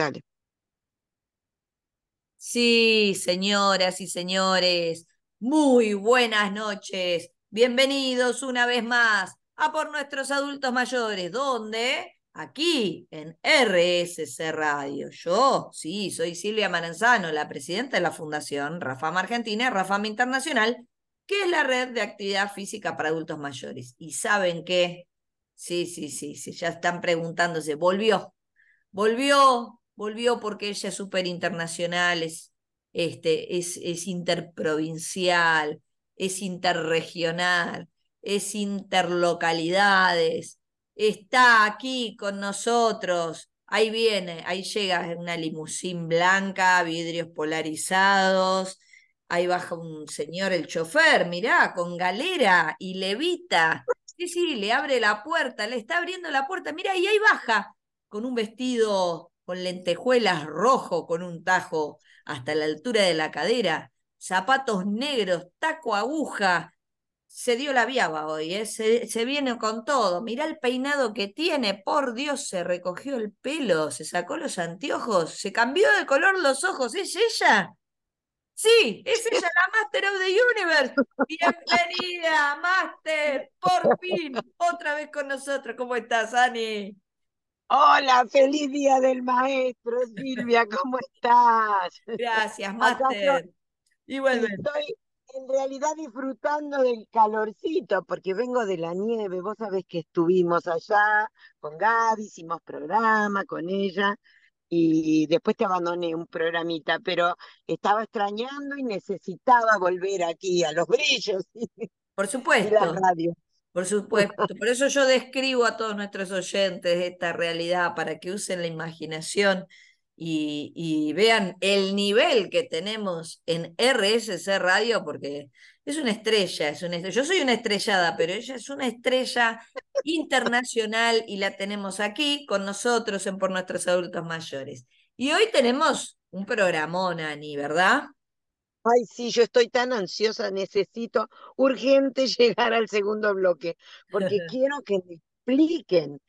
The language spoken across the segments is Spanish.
Dale. Sí, señoras y señores, muy buenas noches. Bienvenidos una vez más a Por Nuestros Adultos Mayores, donde aquí en RSC Radio. Yo, sí, soy Silvia Maranzano, la presidenta de la Fundación Rafam Argentina, Rafam Internacional, que es la red de actividad física para adultos mayores. Y saben qué, sí, sí, sí, sí, ya están preguntándose, volvió, volvió volvió porque ella es súper internacional, es, este, es, es interprovincial, es interregional, es interlocalidades, está aquí con nosotros. Ahí viene, ahí llega una limusín blanca, vidrios polarizados. Ahí baja un señor, el chofer, mirá, con galera y levita. Sí, sí, le abre la puerta, le está abriendo la puerta, mira, y ahí baja con un vestido con lentejuelas rojo con un tajo hasta la altura de la cadera, zapatos negros, taco aguja. Se dio la viaba hoy, ¿eh? se, se viene con todo. Mirá el peinado que tiene, por Dios, se recogió el pelo, se sacó los anteojos, se cambió de color los ojos. ¿Es ella? Sí, es ella, la Master of the Universe. Bienvenida, Master, por fin, otra vez con nosotros. ¿Cómo estás, Ani? Hola, feliz día del maestro, Silvia, ¿cómo estás? Gracias, Master. Estoy en realidad disfrutando del calorcito, porque vengo de la nieve. Vos sabés que estuvimos allá con Gaby, hicimos programa con ella, y después te abandoné un programita, pero estaba extrañando y necesitaba volver aquí a los brillos. Por supuesto. De la radio. Por supuesto, por eso yo describo a todos nuestros oyentes esta realidad para que usen la imaginación y, vean el nivel que tenemos en RSC Radio, porque es una estrella, es una estrella. Yo soy una estrellada, pero ella es una estrella internacional y la tenemos aquí con nosotros en Por Nuestros Adultos Mayores. Y hoy tenemos un programón, Ani, ¿verdad? Ay, sí, yo estoy tan ansiosa, necesito urgente llegar al segundo bloque, porque quiero que me expliquen.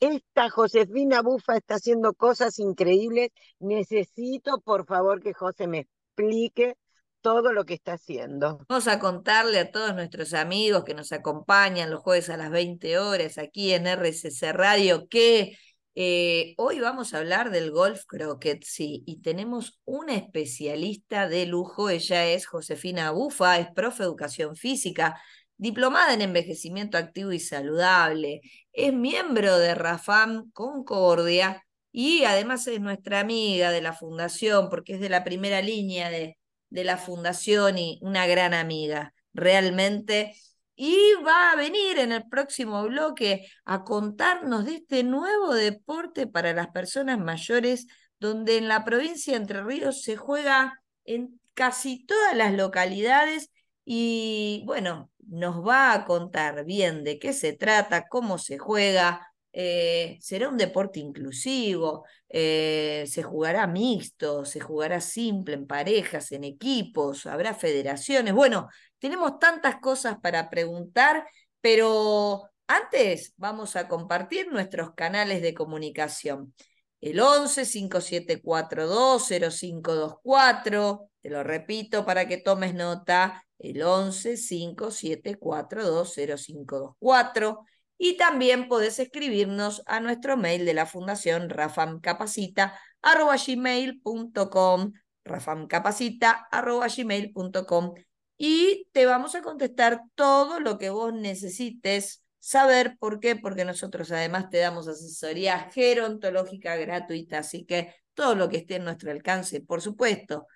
Esta Josefina Bufa está haciendo cosas increíbles. Necesito, por favor, que José me explique todo lo que está haciendo. Vamos a contarle a todos nuestros amigos que nos acompañan los jueves a las 20 horas aquí en RCC Radio que eh, hoy vamos a hablar del golf croquet, sí, y tenemos una especialista de lujo, ella es Josefina Bufa, es profe de educación física, diplomada en envejecimiento activo y saludable, es miembro de Rafam Concordia y además es nuestra amiga de la fundación porque es de la primera línea de, de la fundación y una gran amiga. Realmente y va a venir en el próximo bloque a contarnos de este nuevo deporte para las personas mayores, donde en la provincia de Entre Ríos se juega en casi todas las localidades y bueno, nos va a contar bien de qué se trata, cómo se juega, eh, será un deporte inclusivo, eh, se jugará mixto, se jugará simple, en parejas, en equipos, habrá federaciones. Bueno, tenemos tantas cosas para preguntar, pero antes vamos a compartir nuestros canales de comunicación. El 11 5742 0524, te lo repito para que tomes nota, el 11 5742 0524 y también podés escribirnos a nuestro mail de la Fundación rafamcapacita.gmail.com rafamcapacita.gmail.com y te vamos a contestar todo lo que vos necesites saber. ¿Por qué? Porque nosotros además te damos asesoría gerontológica gratuita, así que todo lo que esté en nuestro alcance, por supuesto,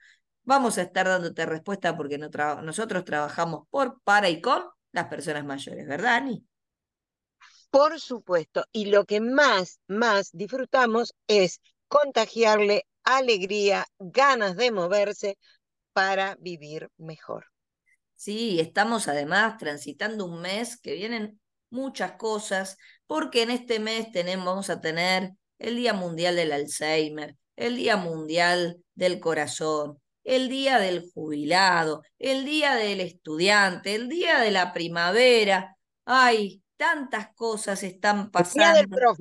vamos a estar dándote respuesta porque nosotros trabajamos por, para y con las personas mayores, ¿verdad, Ani? Por supuesto, y lo que más, más disfrutamos es contagiarle alegría, ganas de moverse para vivir mejor. Sí, estamos además transitando un mes que vienen muchas cosas, porque en este mes tenemos, vamos a tener el Día Mundial del Alzheimer, el Día Mundial del Corazón, el Día del Jubilado, el Día del Estudiante, el Día de la Primavera. Ay, tantas cosas están pasando. El día del favor.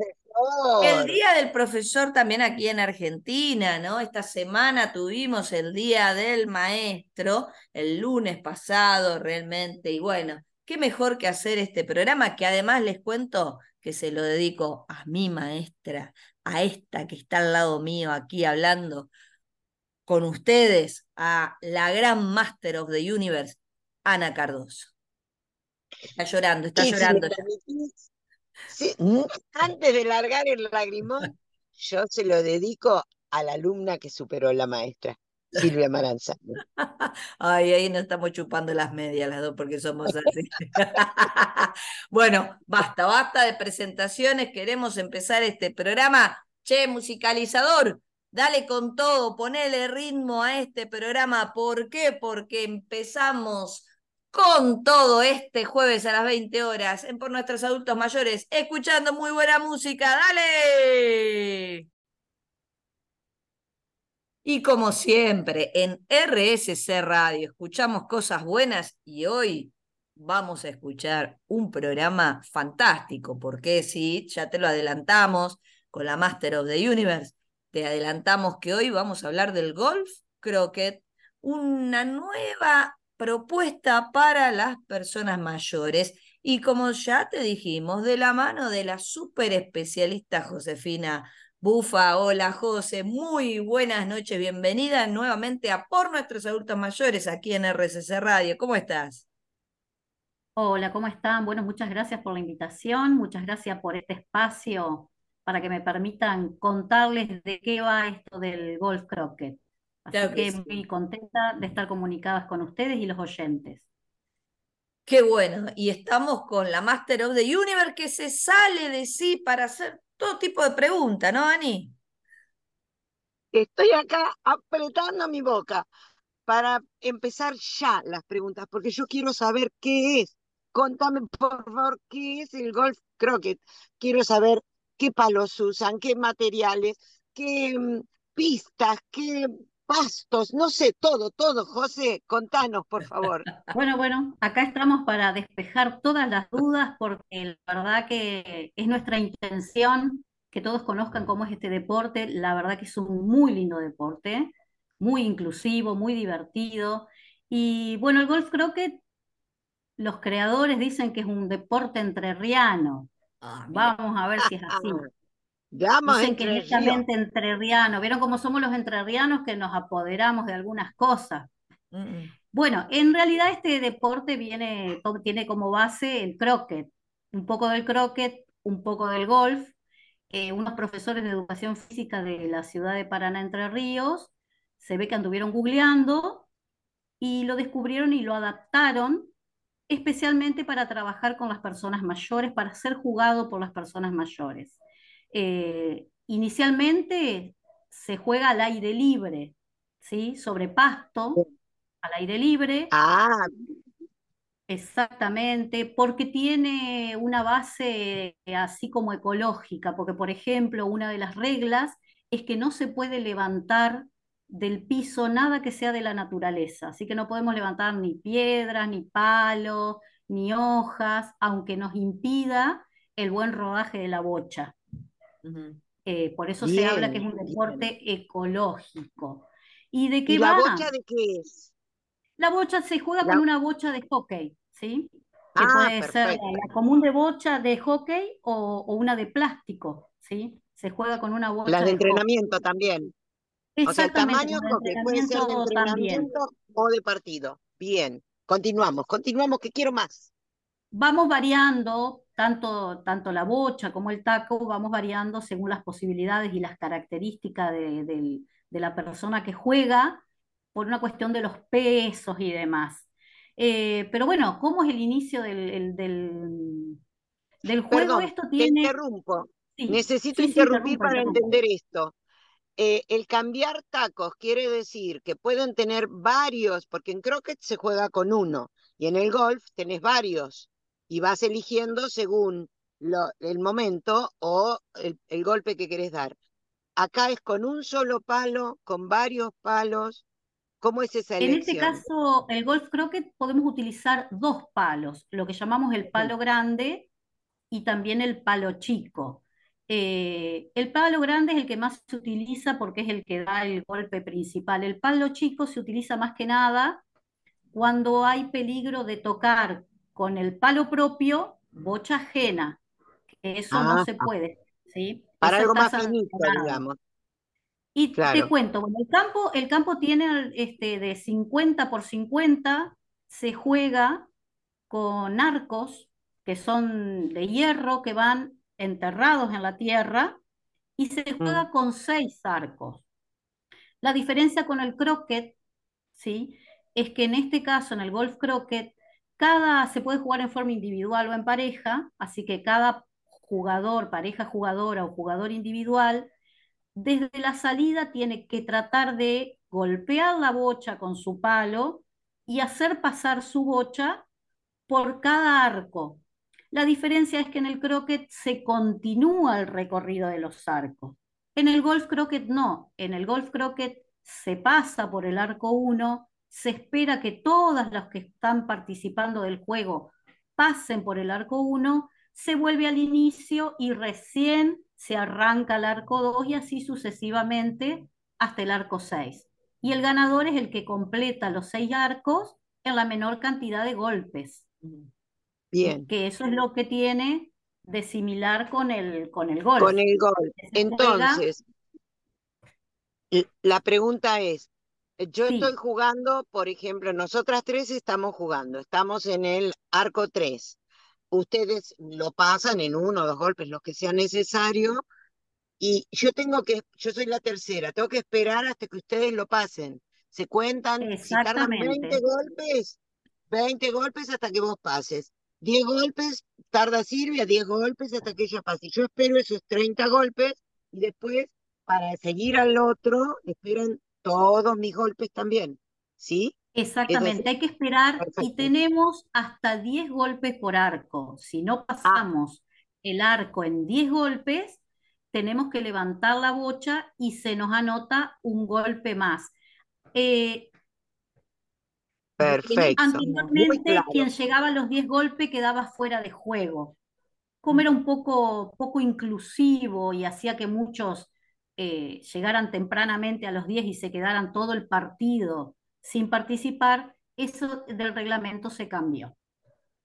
El Día del Profesor también aquí en Argentina, ¿no? Esta semana tuvimos el Día del Maestro, el lunes pasado realmente, y bueno, qué mejor que hacer este programa que además les cuento que se lo dedico a mi maestra, a esta que está al lado mío aquí hablando con ustedes, a la gran Master of the Universe, Ana Cardoso. Está llorando, está llorando. Antes de largar el lagrimón, yo se lo dedico a la alumna que superó la maestra. Silvia Maranza. Ay, ahí nos estamos chupando las medias las dos porque somos así. bueno, basta, basta de presentaciones. Queremos empezar este programa. Che, musicalizador, dale con todo, ponele ritmo a este programa. ¿Por qué? Porque empezamos con todo este jueves a las 20 horas en Por Nuestros Adultos Mayores, escuchando muy buena música. ¡Dale! Y como siempre, en RSC Radio escuchamos cosas buenas y hoy vamos a escuchar un programa fantástico, porque sí, ya te lo adelantamos con la Master of the Universe, te adelantamos que hoy vamos a hablar del golf croquet, una nueva propuesta para las personas mayores. Y como ya te dijimos, de la mano de la super especialista Josefina Bufa. Hola José, muy buenas noches, bienvenida nuevamente a Por Nuestros Adultos Mayores aquí en RCC Radio. ¿Cómo estás? Hola, ¿cómo están? Bueno, muchas gracias por la invitación, muchas gracias por este espacio para que me permitan contarles de qué va esto del golf croquet. Así que, muy contenta de estar comunicadas con ustedes y los oyentes. Qué bueno, y estamos con la Master of the Universe que se sale de sí para hacer todo tipo de preguntas, ¿no, Ani? Estoy acá apretando mi boca para empezar ya las preguntas, porque yo quiero saber qué es. Contame, por favor, qué es el golf croquet. Quiero saber qué palos usan, qué materiales, qué mm, pistas, qué pastos, no sé, todo, todo. José, contanos, por favor. Bueno, bueno, acá estamos para despejar todas las dudas porque la verdad que es nuestra intención que todos conozcan cómo es este deporte. La verdad que es un muy lindo deporte, muy inclusivo, muy divertido. Y bueno, el golf creo que los creadores dicen que es un deporte entrerriano. Ah, Vamos a ver si es así. Dicen que netamente entrerriano. ¿Vieron cómo somos los entrerrianos que nos apoderamos de algunas cosas? Bueno, en realidad este deporte viene, tiene como base el croquet, un poco del croquet, un poco del golf. Eh, unos profesores de educación física de la ciudad de Paraná, Entre Ríos, se ve que anduvieron googleando y lo descubrieron y lo adaptaron especialmente para trabajar con las personas mayores, para ser jugado por las personas mayores. Eh, inicialmente se juega al aire libre, ¿sí? Sobre pasto, al aire libre. Ah. Exactamente, porque tiene una base así como ecológica, porque por ejemplo, una de las reglas es que no se puede levantar del piso nada que sea de la naturaleza, así que no podemos levantar ni piedras, ni palos, ni hojas, aunque nos impida el buen rodaje de la bocha. Eh, por eso se habla que es un deporte ecológico. ¿Y de qué la bocha de qué es? La bocha se juega con una bocha de hockey, ¿sí? Que ah, puede ser la común de bocha de hockey o, una de plástico, ¿sí? Se juega con una bocha. Las de, entrenamiento también. O sea, el tamaño hockey puede ser de entrenamiento o de partido. Bien, continuamos, continuamos, que quiero más. Vamos variando tanto, tanto la bocha como el taco vamos variando según las posibilidades y las características de, la persona que juega por una cuestión de los pesos y demás. Eh, pero bueno, ¿cómo es el inicio del, del, juego? esto tiene... Te interrumpo. Necesito interrumpir para entender esto. Eh, el cambiar tacos quiere decir que pueden tener varios, porque en croquet se juega con uno y en el golf tenés varios y vas eligiendo según el momento o el, golpe que querés dar. Acá es con un solo palo, con varios palos. ¿Cómo es esa elección? En este caso, el golf croquet podemos utilizar dos palos, lo que llamamos el palo grande y también el palo chico. eh, el palo grande es el que más se utiliza porque es el que da el golpe principal. El palo chico se utiliza más que nada cuando hay peligro de tocar con el palo propio bocha ajena, eso no Ah, se puede, ¿sí? para Eso algo más finito, digamos. Y te cuento, bueno, el campo, el campo tiene este, de 50 por 50, se juega con arcos que son de hierro, que van enterrados en la tierra, y se Mm. juega con seis arcos. La diferencia con el croquet, ¿sí? Es que en este caso, en el golf croquet, cada, se puede jugar en forma individual o en pareja, así que cada jugador, pareja jugadora o jugador individual, desde la salida tiene que tratar de golpear la bocha con su palo y hacer pasar su bocha por cada arco. La diferencia es que en el croquet se continúa el recorrido de los arcos. En el golf croquet no. En el golf croquet se pasa por el arco 1, se espera que todas las que están participando del juego pasen por el arco 1, se vuelve al inicio y recién se arranca el arco 2 y así sucesivamente hasta el arco 6. Y el ganador es el que completa los seis arcos en la menor cantidad de golpes. Bien. Que eso es lo que tiene de similar con el, con el golf. Con el juega- Entonces, la pregunta es, yo Sí. estoy jugando, por ejemplo, nosotras tres estamos jugando, estamos en el arco 3. Ustedes lo pasan en uno o dos golpes, los que sea necesario, y yo tengo que, yo soy la tercera, tengo que esperar hasta que ustedes lo pasen. Se cuentan, si tardan 20 Exactamente. golpes, 20 golpes hasta que vos pases. 10 golpes tarda Silvia, 10 golpes hasta que ella pase. Yo espero esos 30 golpes y después, para seguir al otro, esperan todos mis golpes también. ¿Sí? Exactamente, hay que esperar y tenemos hasta 10 golpes por arco. Si Ah. no pasamos el arco en 10 golpes, tenemos que levantar la bocha y se nos anota un golpe más. Eh, Perfecto. Anteriormente, claro. quien llegaba a los 10 golpes quedaba fuera de juego. Como era un poco, poco inclusivo y hacía que muchos eh, llegaran tempranamente a los 10 y se quedaran todo el partido sin participar, eso del reglamento se cambió.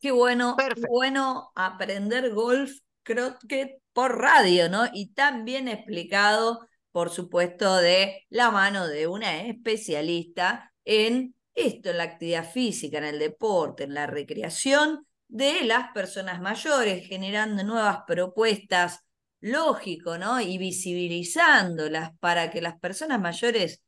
Qué bueno, qué bueno aprender golf croquet por radio, ¿no? Y tan bien explicado, por supuesto, de la mano de una especialista en esto, en la actividad física, en el deporte, en la recreación de las personas mayores, generando nuevas propuestas, lógico, ¿no? Y visibilizándolas para que las personas mayores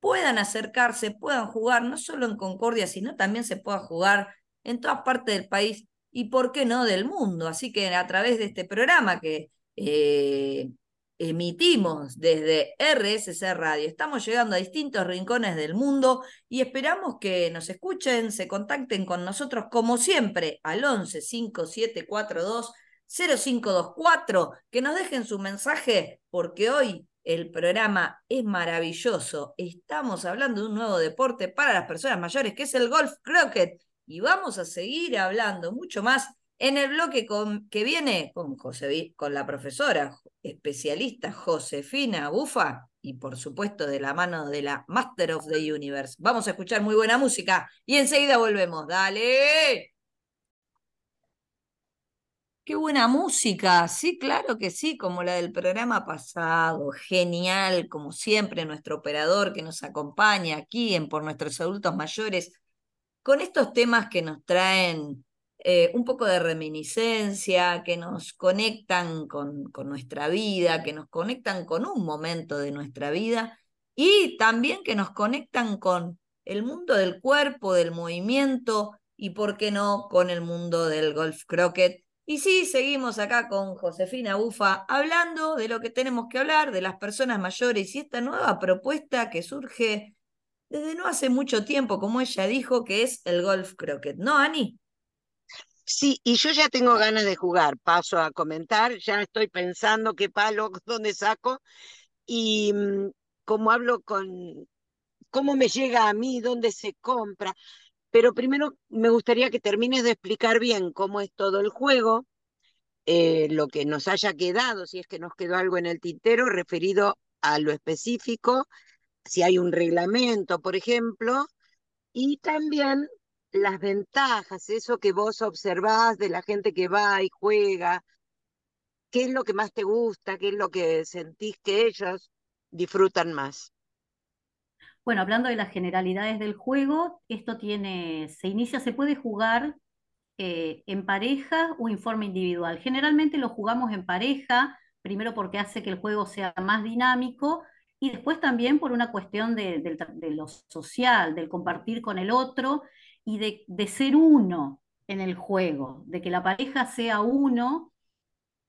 puedan acercarse, puedan jugar, no solo en Concordia, sino también se pueda jugar en todas partes del país y, ¿por qué no?, del mundo. Así que a través de este programa que eh, emitimos desde RSC Radio, estamos llegando a distintos rincones del mundo y esperamos que nos escuchen, se contacten con nosotros como siempre al 11 5742 0524, que nos dejen su mensaje porque hoy el programa es maravilloso. Estamos hablando de un nuevo deporte para las personas mayores, que es el golf croquet. Y vamos a seguir hablando mucho más en el bloque con, que viene con, José, con la profesora especialista Josefina Bufa y por supuesto de la mano de la Master of the Universe. Vamos a escuchar muy buena música y enseguida volvemos. Dale. Qué buena música, sí, claro que sí, como la del programa pasado, genial, como siempre, nuestro operador que nos acompaña aquí en Por Nuestros Adultos Mayores, con estos temas que nos traen eh, un poco de reminiscencia, que nos conectan con, con nuestra vida, que nos conectan con un momento de nuestra vida y también que nos conectan con el mundo del cuerpo, del movimiento y, ¿por qué no?, con el mundo del golf croquet. Y sí, seguimos acá con Josefina Bufa hablando de lo que tenemos que hablar, de las personas mayores y esta nueva propuesta que surge desde no hace mucho tiempo, como ella dijo, que es el golf croquet. ¿No, Ani? Sí, y yo ya tengo ganas de jugar, paso a comentar, ya estoy pensando qué palo, dónde saco, y mm, cómo hablo con, cómo me llega a mí, dónde se compra. Pero primero me gustaría que termines de explicar bien cómo es todo el juego eh, lo que nos haya quedado, si es que nos quedó algo en el tintero referido a lo específico, si hay un reglamento, por ejemplo, y también las ventajas, eso que vos observás de la gente que va y juega, qué es lo que más te gusta, qué es lo que sentís que ellos disfrutan más. Bueno, hablando de las generalidades del juego, esto tiene, se inicia, se puede jugar eh, en pareja o en forma individual. Generalmente lo jugamos en pareja, primero porque hace que el juego sea más dinámico y después también por una cuestión de, lo social, del compartir con el otro y de, ser uno en el juego, de que la pareja sea uno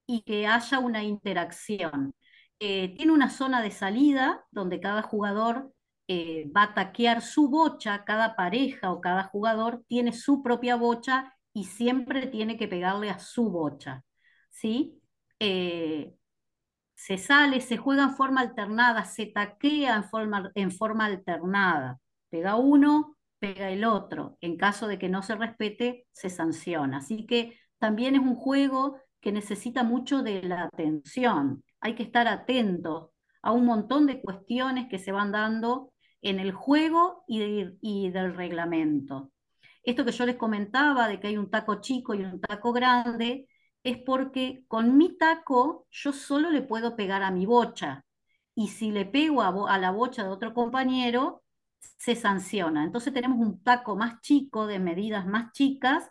y que haya una interacción. Eh, tiene una zona de salida donde cada jugador eh, va a taquear su bocha, cada pareja o cada jugador tiene su propia bocha y siempre tiene que pegarle a su bocha. ¿sí? Eh, se sale, se juega en forma alternada, se taquea en forma, en forma alternada. Pega uno, pega el otro. En caso de que no se respete, se sanciona. Así que también es un juego que necesita mucho de la atención. Hay que estar atentos a un montón de cuestiones que se van dando en el juego y, y del reglamento. Esto que yo les comentaba de que hay un taco chico y un taco grande, es porque con mi taco yo solo le puedo pegar a mi bocha. Y si le pego a, la bocha de otro compañero, se sanciona. Entonces tenemos un taco más chico, de medidas más chicas,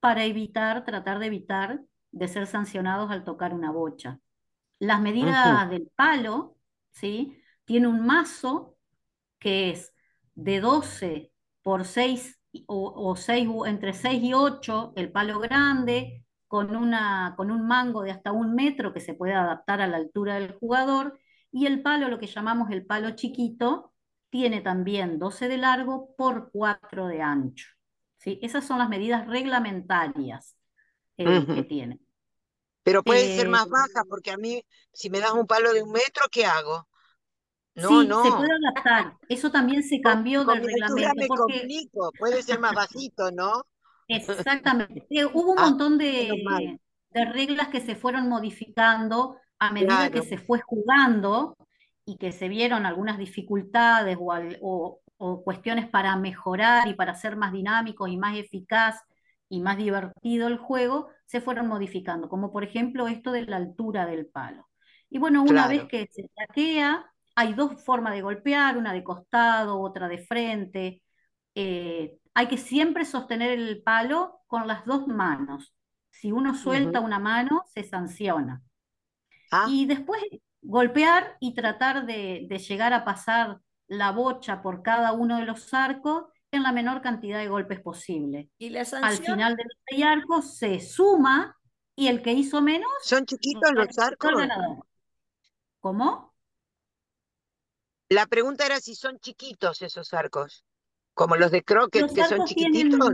para evitar, tratar de evitar de ser sancionados al tocar una bocha. Las medidas del palo, ¿sí? Tiene un mazo que es de 12 por 6 o, entre 6 y 8 el palo grande, con, una, con un mango de hasta un metro que se puede adaptar a la altura del jugador, y el palo, lo que llamamos el palo chiquito, tiene también 12 de largo por 4 de ancho. ¿sí? Esas son las medidas reglamentarias eh, que tiene. Pero puede ser más eh, baja, porque a mí, si me das un palo de un metro, ¿qué hago? No, sí, se puede adaptar. Eso también se cambió del reglamento. Me porque... Puede ser más bajito, ¿no? Exactamente. Hubo un ah, montón de, de, reglas que se fueron modificando a medida que se fue jugando y que se vieron algunas dificultades o, o, cuestiones para mejorar y para ser más dinámico y más eficaz y más divertido el juego, se fueron modificando, como por ejemplo esto de la altura del palo. Y bueno, una vez que se saquea, hay dos formas de golpear, una de costado, otra de frente. Eh, hay que siempre sostener el palo con las dos manos. Si uno suelta una mano, se sanciona. Ah. Y después golpear y tratar de, llegar a pasar la bocha por cada uno de los arcos en la menor cantidad de golpes posible. ¿Y la Al final de los arcos se suma y el que hizo menos... ¿Son chiquitos los arcos? ¿Cómo? La pregunta era si son chiquitos esos arcos. Como los de croquet, que son chiquititos.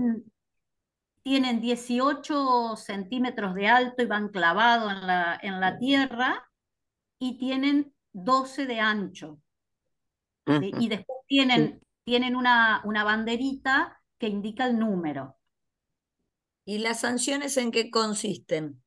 Tienen, 18 centímetros de alto y van clavados en la, en la tierra y tienen 12 de ancho. Y después tienen, tienen una, una banderita que indica el número. ¿Y las sanciones en qué consisten?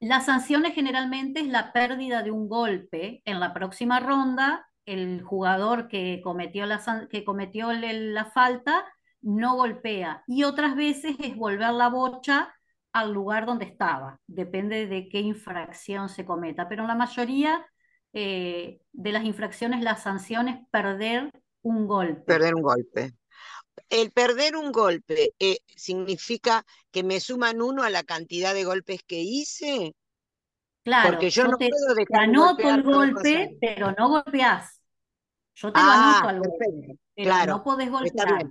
Las sanciones generalmente es la pérdida de un golpe en la próxima ronda el jugador que cometió la, que cometió la falta no golpea. Y otras veces es volver la bocha al lugar donde estaba. Depende de qué infracción se cometa. Pero en la mayoría eh, de las infracciones la sanción es perder un golpe. Perder un golpe. El perder un golpe eh, significa que me suman uno a la cantidad de golpes que hice. Claro, porque yo, no puedo dejar anoto el golpe, pero no golpeás. Yo te lo ah, anoto al golpe, pero claro, no podés golpear.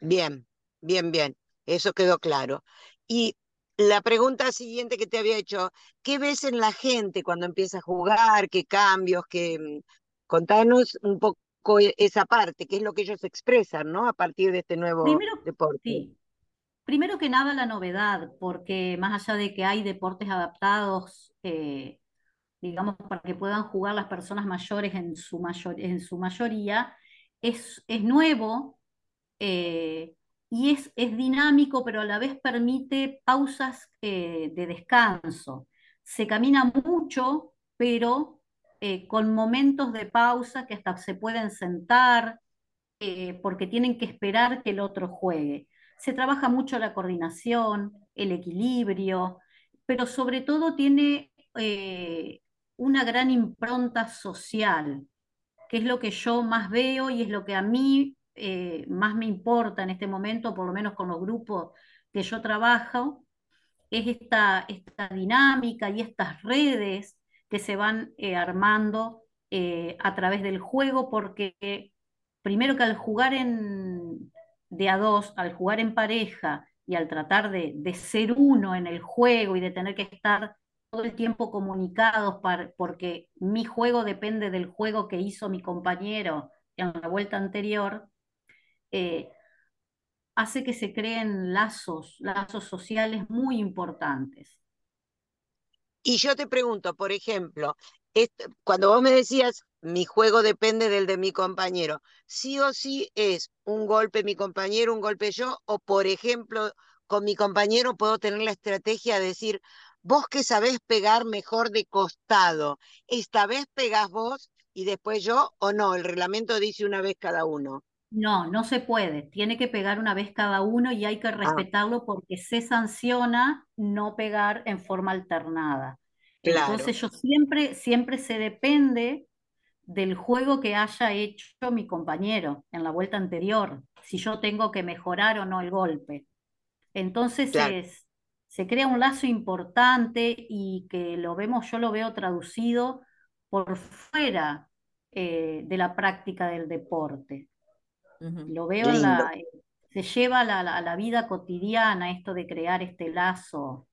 Bien. bien, bien, Eso quedó claro. Y la pregunta siguiente que te había hecho, ¿qué ves en la gente cuando empieza a jugar? ¿Qué cambios? Qué... Mm, contanos un poco esa parte, qué es lo que ellos expresan, ¿no? A partir de este nuevo deporte. Sí. Primero que nada la novedad, porque más allá de que hay deportes adaptados eh, digamos, para que puedan jugar las personas mayores en su, en su mayoría, es, es nuevo eh, y es, es, dinámico, pero a la vez permite pausas eh, de descanso. Se camina mucho, pero eh, con momentos de pausa que hasta se pueden sentar, eh, porque tienen que esperar que el otro juegue. Se trabaja mucho la coordinación, el equilibrio, pero sobre todo tiene una gran impronta social, que es lo que yo más veo y es lo que a mí eh, más me importa en este momento, por lo menos con los grupos que yo trabajo, es esta, esta dinámica y estas redes que se van eh, armando eh, a través del juego, porque primero que al jugar en, de a dos, al jugar en pareja y al tratar de, de ser uno en el juego y de tener que estar todo el tiempo comunicados porque mi juego depende del juego que hizo mi compañero en la vuelta anterior, eh, hace que se creen lazos, lazos sociales muy importantes. Y yo te pregunto, por ejemplo, cuando vos me decías, mi juego depende del de mi compañero, sí o sí es un golpe mi compañero, un golpe yo, o por ejemplo, con mi compañero puedo tener la estrategia de decir, vos que sabés pegar mejor de costado, esta vez pegás vos y después yo, o no, el reglamento dice una vez cada uno. No, no se puede. Tiene que pegar una vez cada uno y hay que ah. respetarlo porque se sanciona no pegar en forma alternada. Entonces yo siempre, siempre se depende del juego que haya hecho mi compañero en la vuelta anterior, si yo tengo que mejorar o no el golpe. Entonces se crea un lazo importante y que lo vemos, yo lo veo traducido por fuera eh, de la práctica del deporte. Lo veo, la, se lleva a la, vida cotidiana esto de crear este lazo.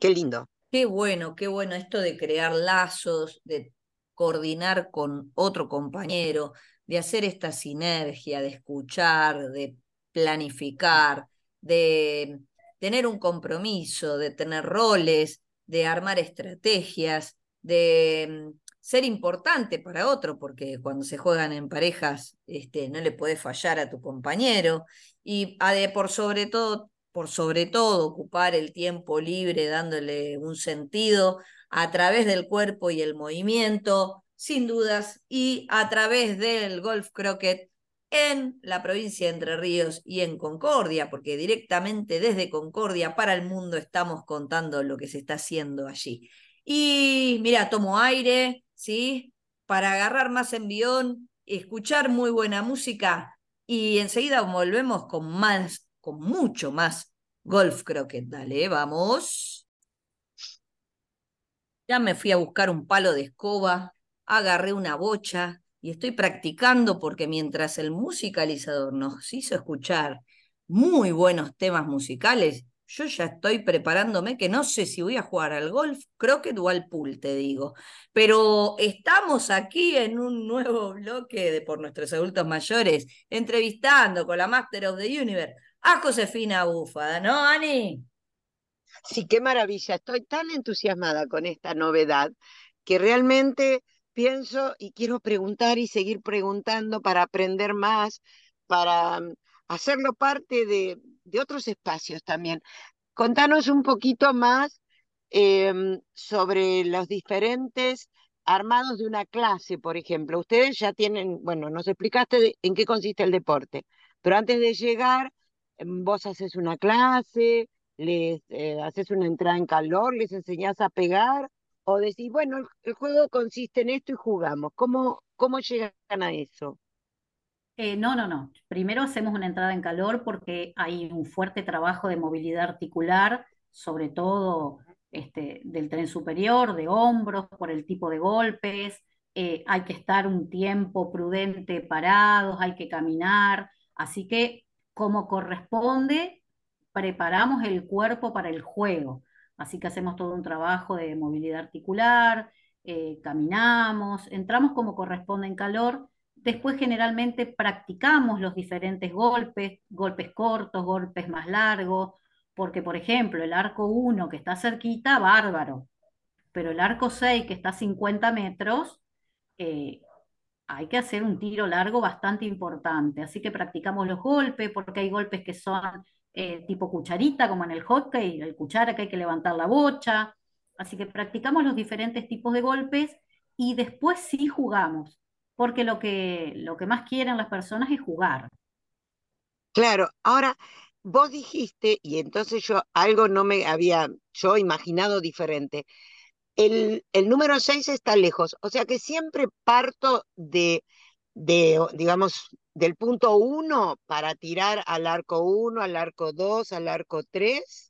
Qué lindo. Qué bueno, qué bueno esto de crear lazos, de coordinar con otro compañero, de hacer esta sinergia, de escuchar, de planificar, de tener un compromiso, de tener roles, de armar estrategias, de ser importante para otro, porque cuando se juegan en parejas este, no le puedes fallar a tu compañero, y por sobre todo, por sobre todo ocupar el tiempo libre dándole un sentido a través del cuerpo y el movimiento, sin dudas, y a través del golf croquet en la provincia de Entre Ríos y en Concordia, porque directamente desde Concordia para el mundo estamos contando lo que se está haciendo allí. Y mira, tomo aire, ¿sí? Para agarrar más envión, escuchar muy buena música y enseguida volvemos con más, con mucho más golf croquet. Dale, vamos. Ya me fui a buscar un palo de escoba, agarré una bocha y estoy practicando porque mientras el musicalizador nos hizo escuchar muy buenos temas musicales, yo ya estoy preparándome, que no sé si voy a jugar al golf, croquet o al pool, te digo. Pero estamos aquí en un nuevo bloque de por nuestros adultos mayores, entrevistando con la Master of the Universe a Josefina Búfada, ¿no, Ani? Sí, qué maravilla. Estoy tan entusiasmada con esta novedad que realmente pienso y quiero preguntar y seguir preguntando para aprender más, para mm, hacerlo parte de, de otros espacios también. Contanos un poquito más em, sobre los diferentes armados de una clase, por ejemplo. Ustedes ya tienen, bueno, nos explicaste en qué consiste el deporte, pero antes de llegar, em, vos haces una clase, les eh, haces una entrada en calor, les enseñás a pegar, o decís, bueno, el, juego consiste en esto y jugamos. ¿Cómo, cómo llegan a eso? Eh, no, no, no. Primero hacemos una entrada en calor porque hay un fuerte trabajo de movilidad articular, sobre todo este, del tren superior, de hombros, por el tipo de golpes. Eh, hay que estar un tiempo prudente parados, hay que caminar. Así que, como corresponde, preparamos el cuerpo para el juego. Así que hacemos todo un trabajo de movilidad articular, eh, caminamos, entramos como corresponde en calor Después generalmente practicamos los diferentes golpes, golpes cortos, golpes más largos, porque por ejemplo el arco 1 que está cerquita, bárbaro, pero el arco 6 que está a 50 metros, eh, hay que hacer un tiro largo bastante importante. Así que practicamos los golpes, porque hay golpes que son eh, tipo cucharita, como en el hockey, el cuchara que hay que levantar la bocha. Así que practicamos los diferentes tipos de golpes y después sí jugamos, porque lo que, lo que más quieren las personas es jugar. Claro, ahora vos dijiste, y entonces yo algo no me había yo imaginado diferente. El, el número 6 está lejos, o sea que siempre parto de, de digamos, del punto 1 para tirar al arco 1, al arco 2, al arco 3.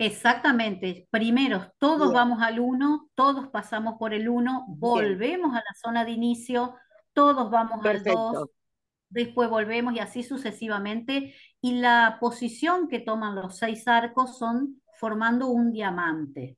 Exactamente. Primero, todos vamos al 1, todos pasamos por el 1, volvemos a la zona de inicio, todos vamos al 2, después volvemos y así sucesivamente. Y la posición que toman los seis arcos son formando un diamante.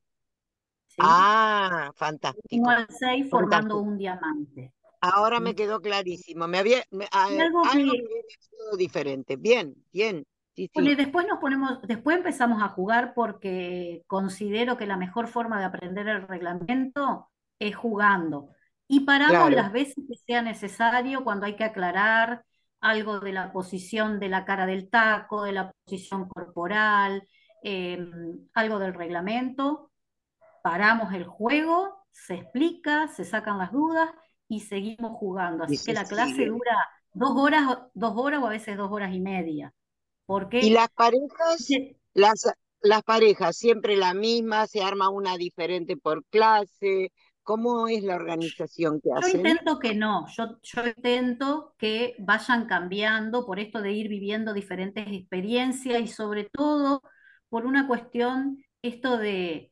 Ah, fantástico. 1 al 6 formando un diamante. Ahora me quedó clarísimo. Me había ah, algo, que... diferente. Bien, bien. Bueno, y después nos ponemos, después empezamos a jugar porque considero que la mejor forma de aprender el reglamento es jugando. Y paramos las veces que sea necesario, cuando hay que aclarar algo de la posición de la cara del taco, de la posición corporal, em, algo del reglamento. Paramos el juego, se explica, se sacan las dudas y seguimos jugando. Así que la clase dura dos horas, dos horas o a veces dos horas y media. Porque ¿Y las parejas? Las, las parejas, siempre la misma, se arma una diferente por clase. ¿Cómo es la organización que hacen? Yo intento que no, yo, yo intento que vayan cambiando por esto de ir viviendo diferentes experiencias y sobre todo por una cuestión, esto de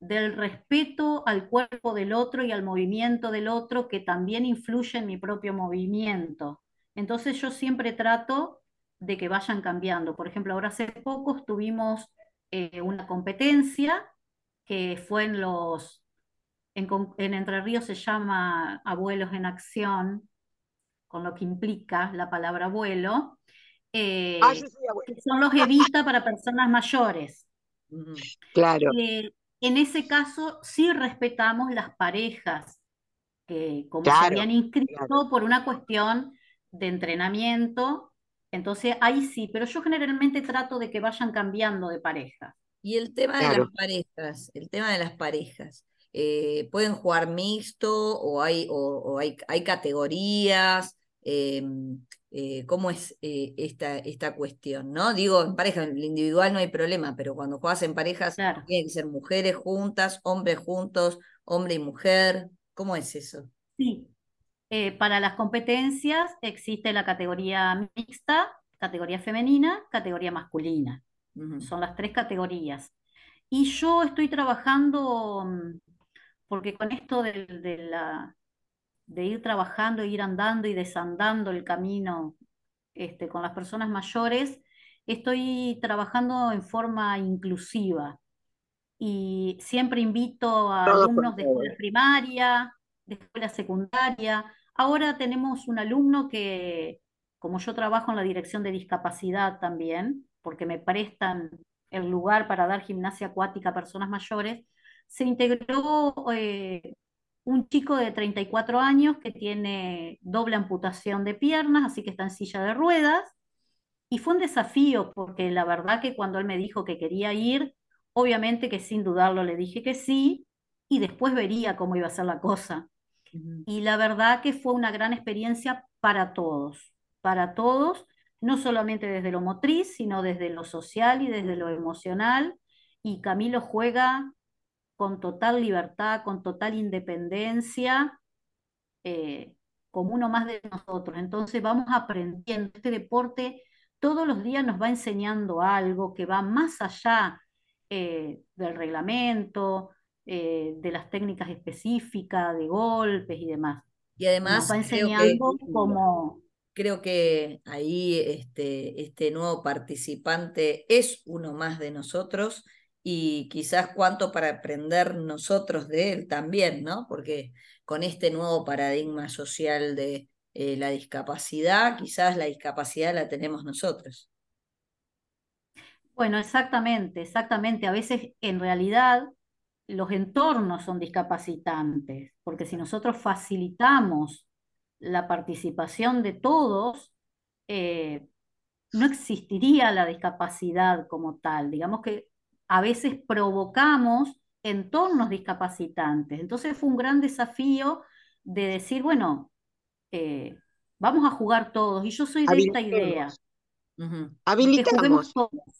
del respeto al cuerpo del otro y al movimiento del otro que también influye en mi propio movimiento. Entonces yo siempre trato de que vayan cambiando. Por ejemplo, ahora hace poco tuvimos eh, una competencia que fue en los, en, Entre Ríos se llama Abuelos en Acción, con lo que implica la palabra abuelo. Eh, ah, que son los evita para personas mayores. Claro. Eh, en ese caso sí respetamos las parejas que como se habían inscrito por una cuestión de entrenamiento, entonces ahí sí, pero yo generalmente trato de que vayan cambiando de pareja. Y el tema de las parejas, el tema de las parejas, eh, ¿pueden jugar mixto o hay, o, hay, hay categorías? Em, eh, cómo es eh, esta, esta cuestión, ¿no? Digo, en pareja, en el individual no hay problema, pero cuando juegas en parejas tienen que ser mujeres juntas, hombres juntos, hombre y mujer. ¿Cómo es eso? Sí. Eh, para las competencias existe la categoría mixta, categoría femenina, categoría masculina. Son las tres categorías. Y yo estoy trabajando, mm, porque con esto de la, de ir trabajando, ir andando y desandando el camino este, con las personas mayores, estoy trabajando en forma inclusiva y siempre invito a alumnos de escuela primaria, de escuela secundaria. Ahora tenemos un alumno que, como yo trabajo en la dirección de discapacidad también, porque me prestan el lugar para dar gimnasia acuática a personas mayores, se integró eh, un chico de 34 años que tiene doble amputación de piernas, así que está en silla de ruedas. Y fue un desafío, porque la verdad que cuando él me dijo que quería ir, obviamente que sin dudarlo le dije que sí, y después vería cómo iba a ser la cosa. Y la verdad que fue una gran experiencia para todos, para todos, no solamente desde lo motriz, sino desde lo social y desde lo emocional. Y Camilo juega con total libertad, con total independencia, eh, como uno más de nosotros. Entonces vamos aprendiendo. Este deporte todos los días nos va enseñando algo que va más allá eh, del reglamento, eh, de las técnicas específicas, de golpes y demás. Y además nos va enseñando cómo creo que ahí este, este nuevo participante es uno más de nosotros y quizás cuánto para aprender nosotros de él también, ¿no? Porque con este nuevo paradigma social de eh, la discapacidad, quizás la discapacidad la tenemos nosotros. Bueno, exactamente, exactamente. A veces en realidad los entornos son discapacitantes, porque si nosotros facilitamos la participación de todos, eh, no existiría la discapacidad como tal. Digamos que a veces provocamos entornos discapacitantes. Entonces fue un gran desafío de decir, bueno, eh, vamos a jugar todos. Y yo soy de esta idea. Habilitamos. todos.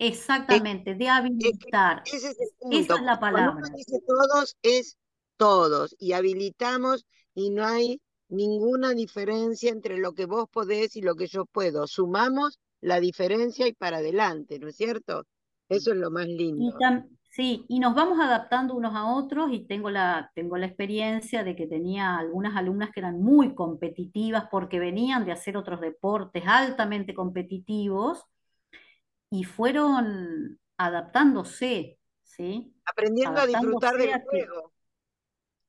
Exactamente, de habilitar. Esa es la palabra. dice todos es todos y habilitamos y no hay ninguna diferencia entre lo que vos podés y lo que yo puedo. Sumamos la diferencia y para adelante, ¿no es cierto? Eso es lo más lindo. sí, y nos vamos adaptando unos a otros y tengo la, tengo la experiencia de que tenía algunas alumnas que eran muy competitivas porque venían de hacer otros deportes altamente competitivos y fueron adaptándose, ¿sí? Aprendiendo a disfrutar del juego.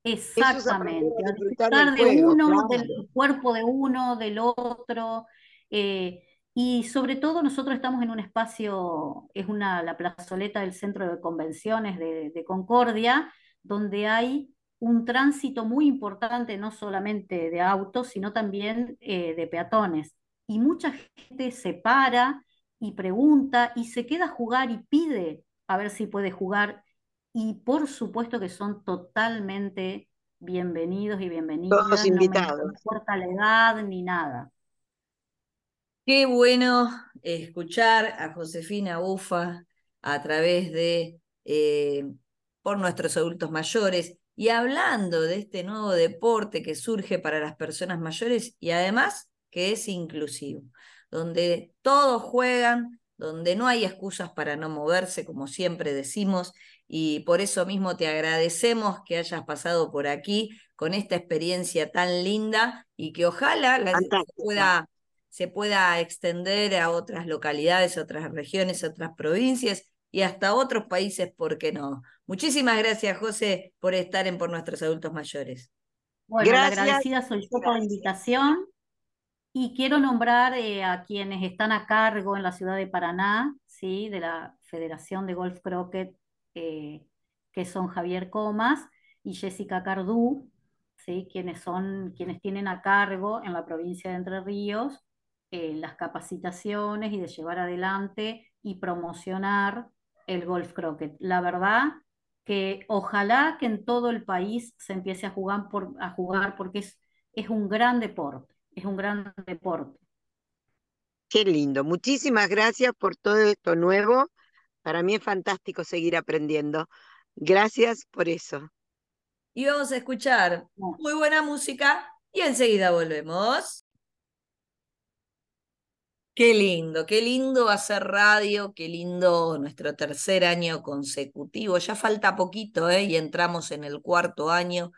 Exactamente, a disfrutar, de uno, del cuerpo de uno, del otro. Eh, y sobre todo nosotros estamos en un espacio, es una, la plazoleta del Centro de Convenciones de, Concordia, donde hay un tránsito muy importante, no solamente de autos, sino también eh, de peatones. Y mucha gente se para y pregunta y se queda a jugar y pide a ver si puede jugar. Y por supuesto que son totalmente bienvenidos y bienvenidas. Todos invitados. No importa la edad ni nada. Qué bueno escuchar a Josefina Ufa a través de eh, por nuestros adultos mayores y hablando de este nuevo deporte que surge para las personas mayores y además que es inclusivo donde todos juegan, donde no hay excusas para no moverse, como siempre decimos, y por eso mismo te agradecemos que hayas pasado por aquí con esta experiencia tan linda y que ojalá se, pueda, se pueda extender a otras localidades, otras regiones, a otras provincias y hasta otros países, ¿por qué no? Muchísimas gracias, José, por estar en Por Nuestros Adultos Mayores. Bueno, gracias. agradecida soy yo por la invitación y quiero nombrar eh, a quienes están a cargo en la ciudad de Paraná, ¿sí? de la Federación de Golf Croquet, eh, que son Javier Comas y Jessica Cardú, ¿sí? quienes, son, quienes tienen a cargo en la provincia de Entre Ríos eh, las capacitaciones y de llevar adelante y promocionar el golf croquet. La verdad que ojalá que en todo el país se empiece a jugar, a jugar porque es, es un gran deporte es un gran deporte. Qué lindo. Muchísimas gracias por todo esto nuevo. Para mí es fantástico seguir aprendiendo. Gracias por eso. Y vamos a escuchar muy buena música y enseguida volvemos. Qué lindo, qué lindo hacer radio, qué lindo nuestro tercer año consecutivo. Ya falta poquito, ¿eh? Y entramos en el cuarto año.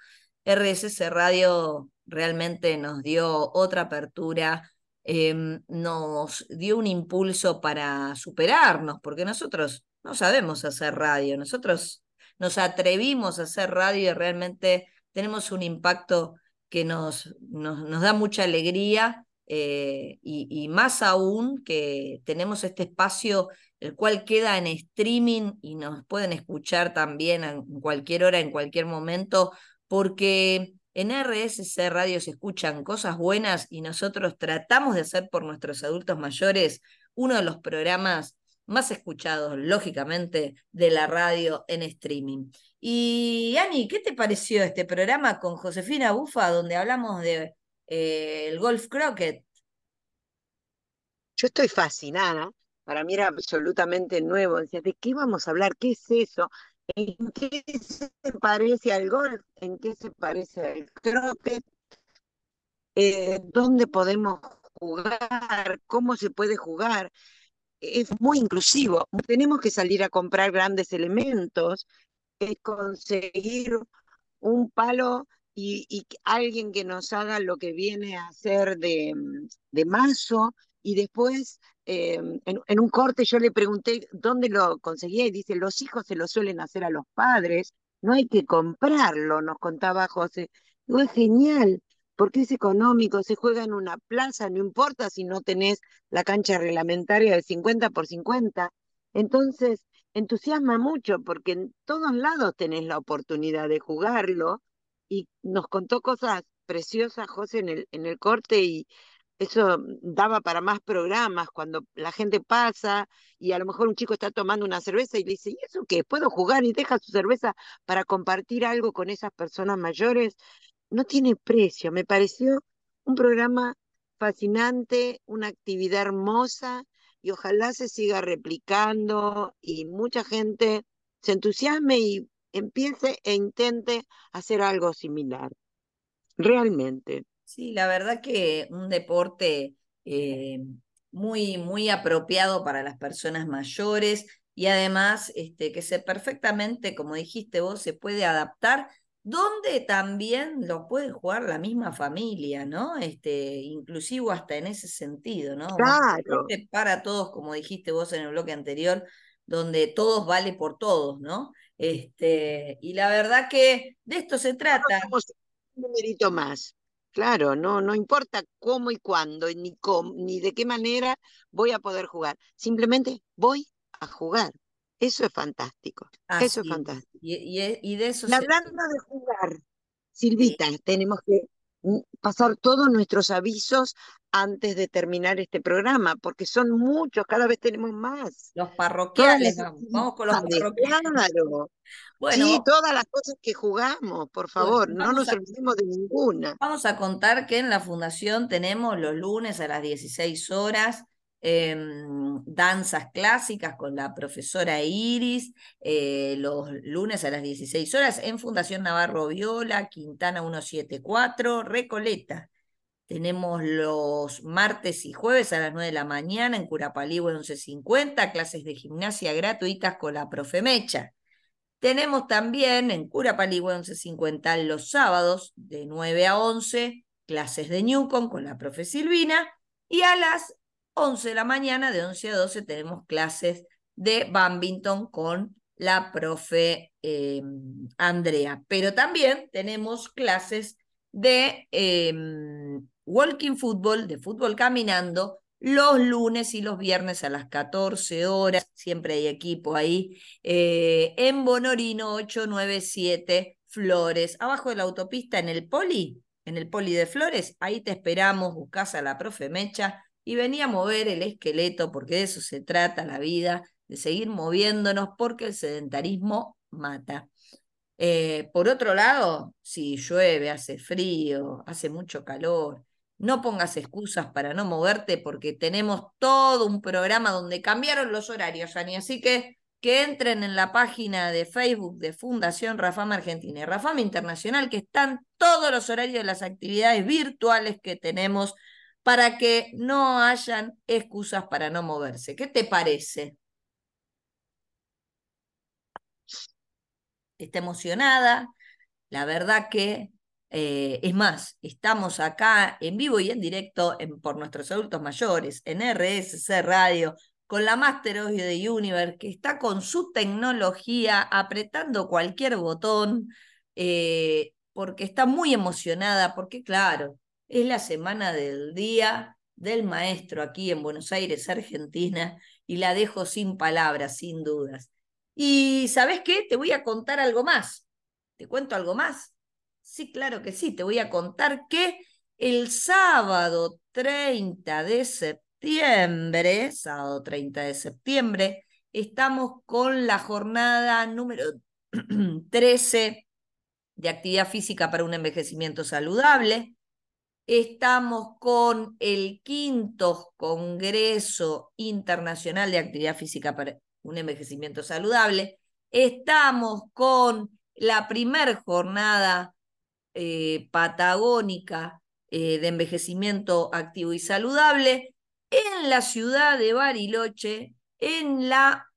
RSS Radio realmente nos dio otra apertura, em, nos dio un impulso para superarnos, porque nosotros no sabemos hacer radio, nosotros nos atrevimos a hacer radio y realmente tenemos un impacto que nos, nos, da mucha alegría eh, y, más aún que tenemos este espacio el cual queda en streaming y nos pueden escuchar también en cualquier hora, en cualquier momento, porque en RSC Radio se escuchan cosas buenas y nosotros tratamos de hacer por nuestros adultos mayores uno de los programas más escuchados, lógicamente, de la radio en streaming. Y Ani, ¿qué te pareció este programa con Josefina Bufa, donde hablamos de eh, golf croquet? Yo estoy fascinada. Para mí era absolutamente nuevo. Decía, ¿de qué vamos a hablar? ¿Qué es eso? ¿En qué se parece al golf? ¿En qué se parece al croquet? Eh, ¿Dónde podemos jugar? ¿Cómo se puede jugar? Es muy inclusivo. Tenemos que salir a comprar grandes elementos, es conseguir un palo y, alguien que nos haga lo que viene a hacer de, de mazo y después Em, en, un corte yo le pregunté dónde lo conseguía y dice, los hijos se lo suelen hacer a los padres, no hay que comprarlo, nos contaba José. Digo, es genial, porque es económico, se juega en una plaza, no importa si no tenés la cancha reglamentaria de 50 por 50. Entonces, entusiasma mucho porque en todos lados tenés la oportunidad de jugarlo y nos contó cosas preciosa, José, en el, en el corte y eso daba para más programas cuando la gente pasa y a lo mejor un chico está tomando una cerveza y le dice, ¿y eso qué? ¿Puedo jugar? Y deja su cerveza para compartir algo con esas personas mayores. No tiene precio. Me pareció un programa fascinante, una actividad hermosa y ojalá se siga replicando y mucha gente se entusiasme y empiece e intente hacer algo similar. Realmente. Sí, la verdad que un deporte eh, muy, muy apropiado para las personas mayores y además este, que se perfectamente, como dijiste vos, se puede adaptar, donde también lo puede jugar la misma familia, ¿no? Este, inclusivo hasta en ese sentido, ¿no? Claro. Para todos, como dijiste vos en el bloque anterior, donde todos vale por todos, ¿no? Este, y la verdad que de esto se trata. un numerito más. Claro, no, no importa cómo y cuándo, ni, ni de qué manera voy a poder jugar. Simplemente voy a jugar. Eso es fantástico. eso es fantástico. Y, y, de eso Hablando de jugar, Silvita, tenemos que pasar todos nuestros avisos antes de terminar este programa, porque son muchos, cada vez tenemos más. Los parroquiales, vamos, con los parroquiales. Claro. Bueno, sí, todas las cosas que jugamos, por favor, no nos olvidemos de ninguna. Vamos a contar que en la fundación tenemos los lunes a las 16 horas em, danzas clásicas con la profesora Iris, eh, los lunes a las 16 horas en Fundación Navarro Viola, Quintana 174, Recoleta. Tenemos los martes y jueves a las 9 de la mañana en Curapalí 1150, clases de gimnasia gratuitas con la profe Mecha. Tenemos también en Cura Paligüe 1150 los sábados de 9 a 11 clases de Newcom con la profe Silvina y a las 11 de la mañana de 11 a 12 tenemos clases de badminton con la profe em, Andrea. Pero también tenemos clases de em, walking football, de fútbol caminando los lunes y los viernes a las 14 horas, siempre hay equipo ahí, eh, en Bonorino 897 Flores, abajo de la autopista en el Poli, en el Poli de Flores, ahí te esperamos, buscas a la profe Mecha y venía a mover el esqueleto, porque de eso se trata la vida, de seguir moviéndonos, porque el sedentarismo mata. Eh, por otro lado, si llueve, hace frío, hace mucho calor, no pongas excusas para no moverte porque tenemos todo un programa donde cambiaron los horarios, Ani. Así que que entren en la página de Facebook de Fundación Rafama Argentina y Rafama Internacional, que están todos los horarios de las actividades virtuales que tenemos para que no hayan excusas para no moverse. ¿Qué te parece? Está emocionada. La verdad que eh, es más, estamos acá en vivo y en directo en, por nuestros adultos mayores, en RSC Radio, con la Master of the Universe, que está con su tecnología apretando cualquier botón, eh, porque está muy emocionada, porque claro, es la semana del día del maestro aquí en Buenos Aires, Argentina, y la dejo sin palabras, sin dudas. Y ¿sabes qué? Te voy a contar algo más. Te cuento algo más. Sí, claro que sí. Te voy a contar que el sábado 30 de septiembre, sábado 30 de septiembre, estamos con la jornada número 13 de actividad física para un envejecimiento saludable. Estamos con el quinto Congreso Internacional de Actividad Física para un Envejecimiento Saludable. Estamos con la primer jornada eh, patagónica eh, de envejecimiento activo y saludable en la ciudad de Bariloche, en, la,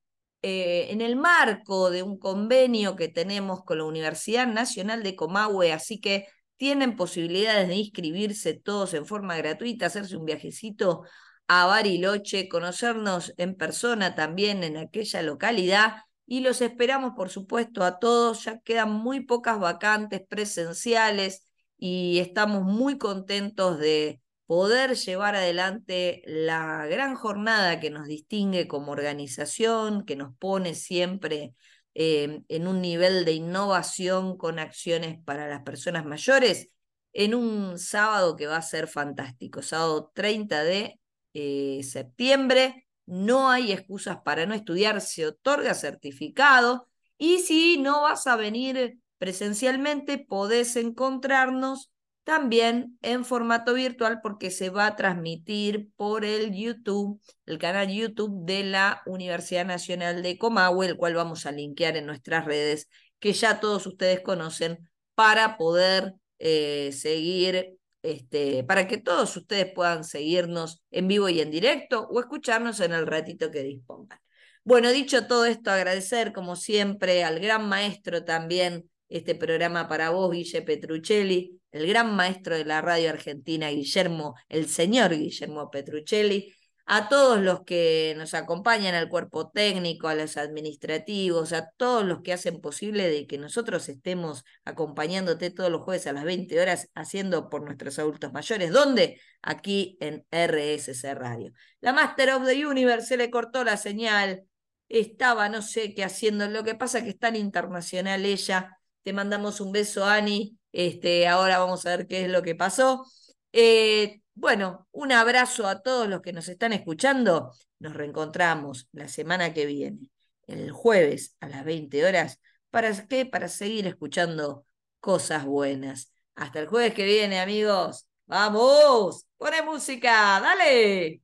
eh, en el marco de un convenio que tenemos con la Universidad Nacional de Comahue, así que tienen posibilidades de inscribirse todos en forma gratuita, hacerse un viajecito a Bariloche, conocernos en persona también en aquella localidad y los esperamos, por supuesto, a todos. Ya quedan muy pocas vacantes presenciales y estamos muy contentos de poder llevar adelante la gran jornada que nos distingue como organización, que nos pone siempre eh, en un nivel de innovación con acciones para las personas mayores. en un sábado que va a ser fantástico, sábado 30 de eh, septiembre. No hay excusas para no estudiar, se otorga certificado y si no vas a venir presencialmente, podés encontrarnos también en formato virtual porque se va a transmitir por el YouTube, el canal YouTube de la Universidad Nacional de Comahue, el cual vamos a linkear en nuestras redes, que ya todos ustedes conocen, para poder eh, seguir, este, para que todos ustedes puedan seguirnos en vivo y en directo o escucharnos en el ratito que dispongan. Bueno, dicho todo esto, agradecer como siempre al gran maestro también este programa para vos, Guille Petruccelli, el gran maestro de la radio argentina, Guillermo, el señor Guillermo Petruccelli, a todos los que nos acompañan, al cuerpo técnico, a los administrativos, a todos los que hacen posible de que nosotros estemos acompañándote todos los jueves a las 20 horas haciendo por nuestros adultos mayores. ¿Dónde? Aquí en RSC Radio. La Master of the Universe se le cortó la señal, estaba no sé qué haciendo, lo que pasa que es tan internacional ella. Te mandamos un beso, Ani. Este, ahora vamos a ver qué es lo que pasó. Eh, bueno, un abrazo a todos los que nos están escuchando. Nos reencontramos la semana que viene, el jueves a las 20 horas. ¿Para qué? Para seguir escuchando cosas buenas. Hasta el jueves que viene, amigos. ¡Vamos! ¡Pone música! ¡Dale!